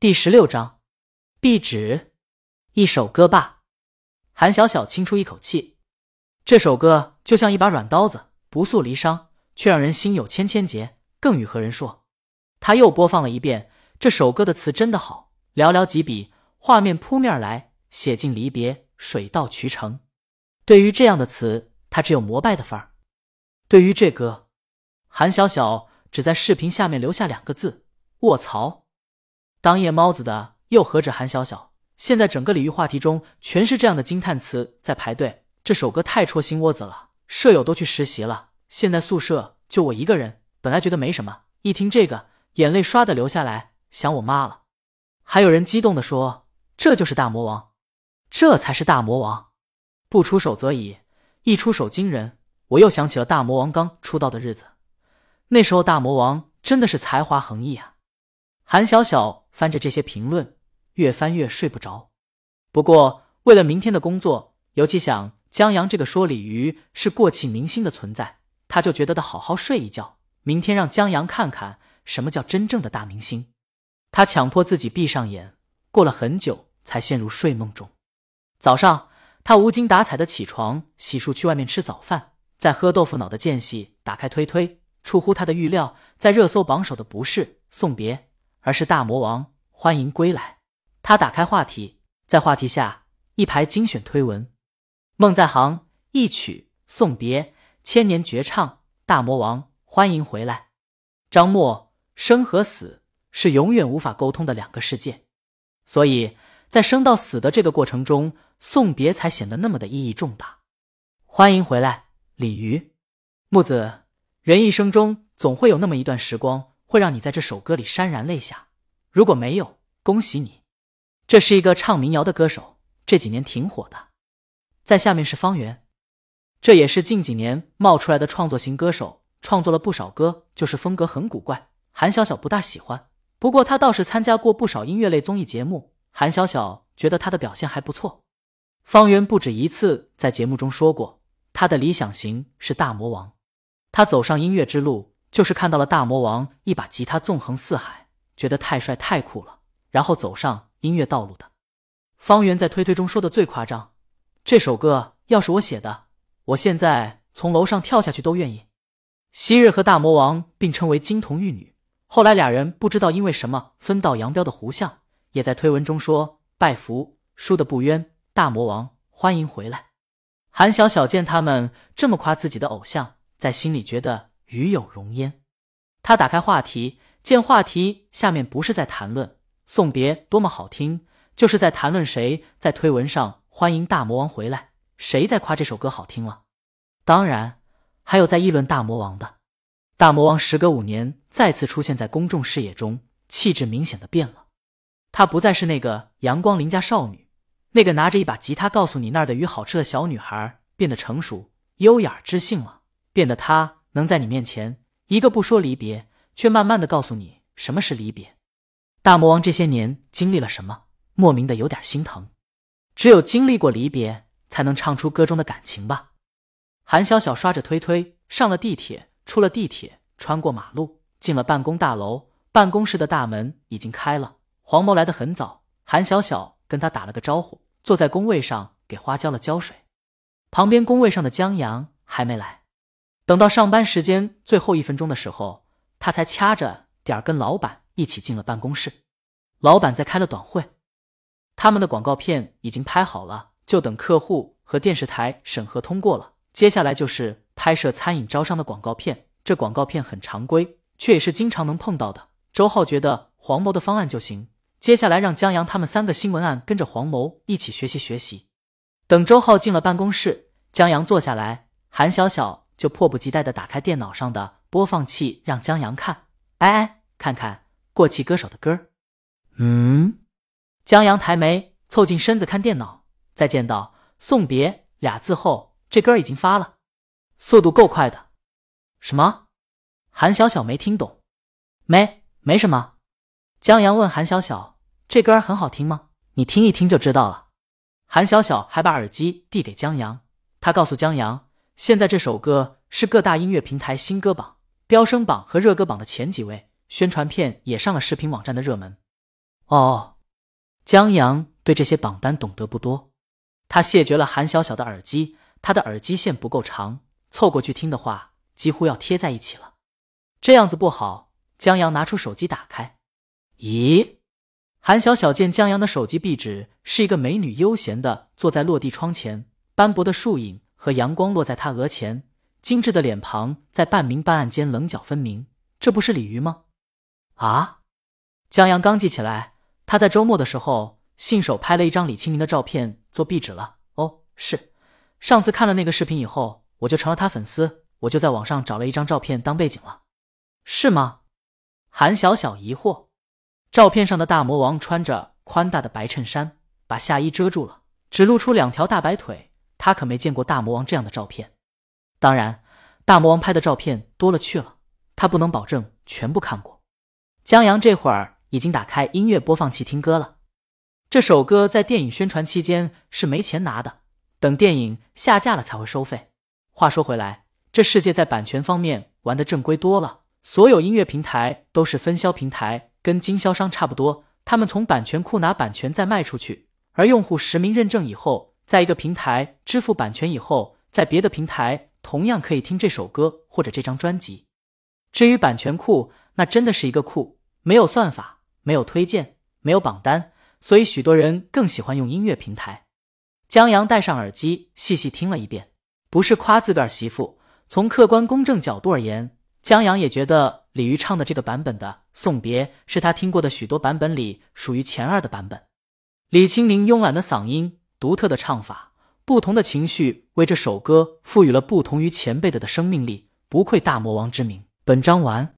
第十六章，壁纸，一首歌罢。韩小小轻出一口气，这首歌就像一把软刀子，不诉离殇，却让人心有千千结，更与何人说？他又播放了一遍这首歌的词，真的好，寥寥几笔，画面扑面而来，写尽离别，水到渠成。对于这样的词，他只有膜拜的份儿。对于这歌，韩小小只在视频下面留下两个字：卧槽。当夜猫子的又何止韩小小？现在整个鲤鱼话题中全是这样的惊叹词在排队。这首歌太戳心窝子了，舍友都去实习了，现在宿舍就我一个人。本来觉得没什么，一听这个，眼泪唰的流下来，想我妈了。还有人激动的说：“这就是大魔王，这才是大魔王，不出手则已，一出手惊人。”我又想起了大魔王刚出道的日子，那时候大魔王真的是才华横溢啊。韩小小翻着这些评论，越翻越睡不着。不过为了明天的工作，尤其想江阳这个说鲤鱼是过气明星的存在，他就觉得得好好睡一觉，明天让江阳看看什么叫真正的大明星。他强迫自己闭上眼，过了很久才陷入睡梦中。早上，他无精打采的起床，洗漱去外面吃早饭，在喝豆腐脑的间隙打开推推，出乎他的预料，在热搜榜首的不是送别。而是大魔王欢迎归来。他打开话题，在话题下一排精选推文：梦在行一曲送别，千年绝唱大魔王欢迎回来。张默生和死是永远无法沟通的两个世界，所以在生到死的这个过程中，送别才显得那么的意义重大。欢迎回来，鲤鱼木子。人一生中总会有那么一段时光。会让你在这首歌里潸然泪下。如果没有，恭喜你，这是一个唱民谣的歌手，这几年挺火的。在下面是方圆，这也是近几年冒出来的创作型歌手，创作了不少歌，就是风格很古怪。韩小小不大喜欢，不过他倒是参加过不少音乐类综艺节目，韩小小觉得他的表现还不错。方圆不止一次在节目中说过，他的理想型是大魔王，他走上音乐之路。就是看到了大魔王一把吉他纵横四海，觉得太帅太酷了，然后走上音乐道路的。方圆在推推中说的最夸张，这首歌要是我写的，我现在从楼上跳下去都愿意。昔日和大魔王并称为金童玉女，后来俩人不知道因为什么分道扬镳的胡相，也在推文中说拜服，输的不冤，大魔王欢迎回来。韩小小见他们这么夸自己的偶像，在心里觉得。与有容焉，他打开话题，见话题下面不是在谈论送别多么好听，就是在谈论谁在推文上欢迎大魔王回来，谁在夸这首歌好听了。当然，还有在议论大魔王的。大魔王时隔五年再次出现在公众视野中，气质明显的变了。她不再是那个阳光邻家少女，那个拿着一把吉他告诉你那儿的鱼好吃的小女孩，变得成熟、优雅、知性了，变得她。能在你面前一个不说离别，却慢慢的告诉你什么是离别。大魔王这些年经历了什么？莫名的有点心疼。只有经历过离别，才能唱出歌中的感情吧。韩小小刷着推推上了地铁，出了地铁，穿过马路，进了办公大楼。办公室的大门已经开了。黄毛来的很早，韩小小跟他打了个招呼，坐在工位上给花浇了浇水。旁边工位上的江阳还没来。等到上班时间最后一分钟的时候，他才掐着点儿跟老板一起进了办公室。老板在开了短会，他们的广告片已经拍好了，就等客户和电视台审核通过了。接下来就是拍摄餐饮招商的广告片。这广告片很常规，却也是经常能碰到的。周浩觉得黄谋的方案就行，接下来让江阳他们三个新闻案跟着黄谋一起学习学习。等周浩进了办公室，江阳坐下来，韩小小。就迫不及待的打开电脑上的播放器，让江阳看。哎哎，看看过气歌手的歌嗯，江阳抬眉，凑近身子看电脑，再见到“送别”俩字后，这歌已经发了，速度够快的。什么？韩小小没听懂。没，没什么。江阳问韩小小：“这歌很好听吗？你听一听就知道了。”韩小小还把耳机递给江阳，他告诉江阳。现在这首歌是各大音乐平台新歌榜、飙升榜和热歌榜的前几位，宣传片也上了视频网站的热门。哦，江阳对这些榜单懂得不多，他谢绝了韩小小的耳机，他的耳机线不够长，凑过去听的话几乎要贴在一起了，这样子不好。江阳拿出手机打开，咦，韩小小见江阳的手机壁纸是一个美女悠闲的坐在落地窗前，斑驳的树影和阳光落在他额前，精致的脸庞在半明半暗间棱角分明，这不是鲤鱼吗？啊！江阳刚记起来，他在周末的时候信手拍了一张李清明的照片做壁纸了。哦，是，上次看了那个视频以后，我就成了他粉丝，我就在网上找了一张照片当背景了，是吗？韩小小疑惑，照片上的大魔王穿着宽大的白衬衫，把下衣遮住了，只露出两条大白腿。他可没见过大魔王这样的照片。当然，大魔王拍的照片多了去了，他不能保证全部看过。江阳这会儿已经打开音乐播放器听歌了。这首歌在电影宣传期间是没钱拿的，等电影下架了才会收费。话说回来，这世界在版权方面玩的正规多了。所有音乐平台都是分销平台，跟经销商差不多。他们从版权库拿版权再卖出去，而用户实名认证以后，在一个平台支付版权以后，在别的平台同样可以听这首歌或者这张专辑。至于版权库，那真的是一个库，没有算法，没有推荐，没有榜单，所以许多人更喜欢用音乐平台。江阳戴上耳机，细细听了一遍，不是夸自个儿媳妇，从客观公正角度而言。江阳也觉得李玉唱的这个版本的《送别》是他听过的许多版本里属于前二的版本。李清明慵懒的嗓音、独特的唱法、不同的情绪，为这首歌赋予了不同于前辈的的生命力，不愧大魔王之名。本章完。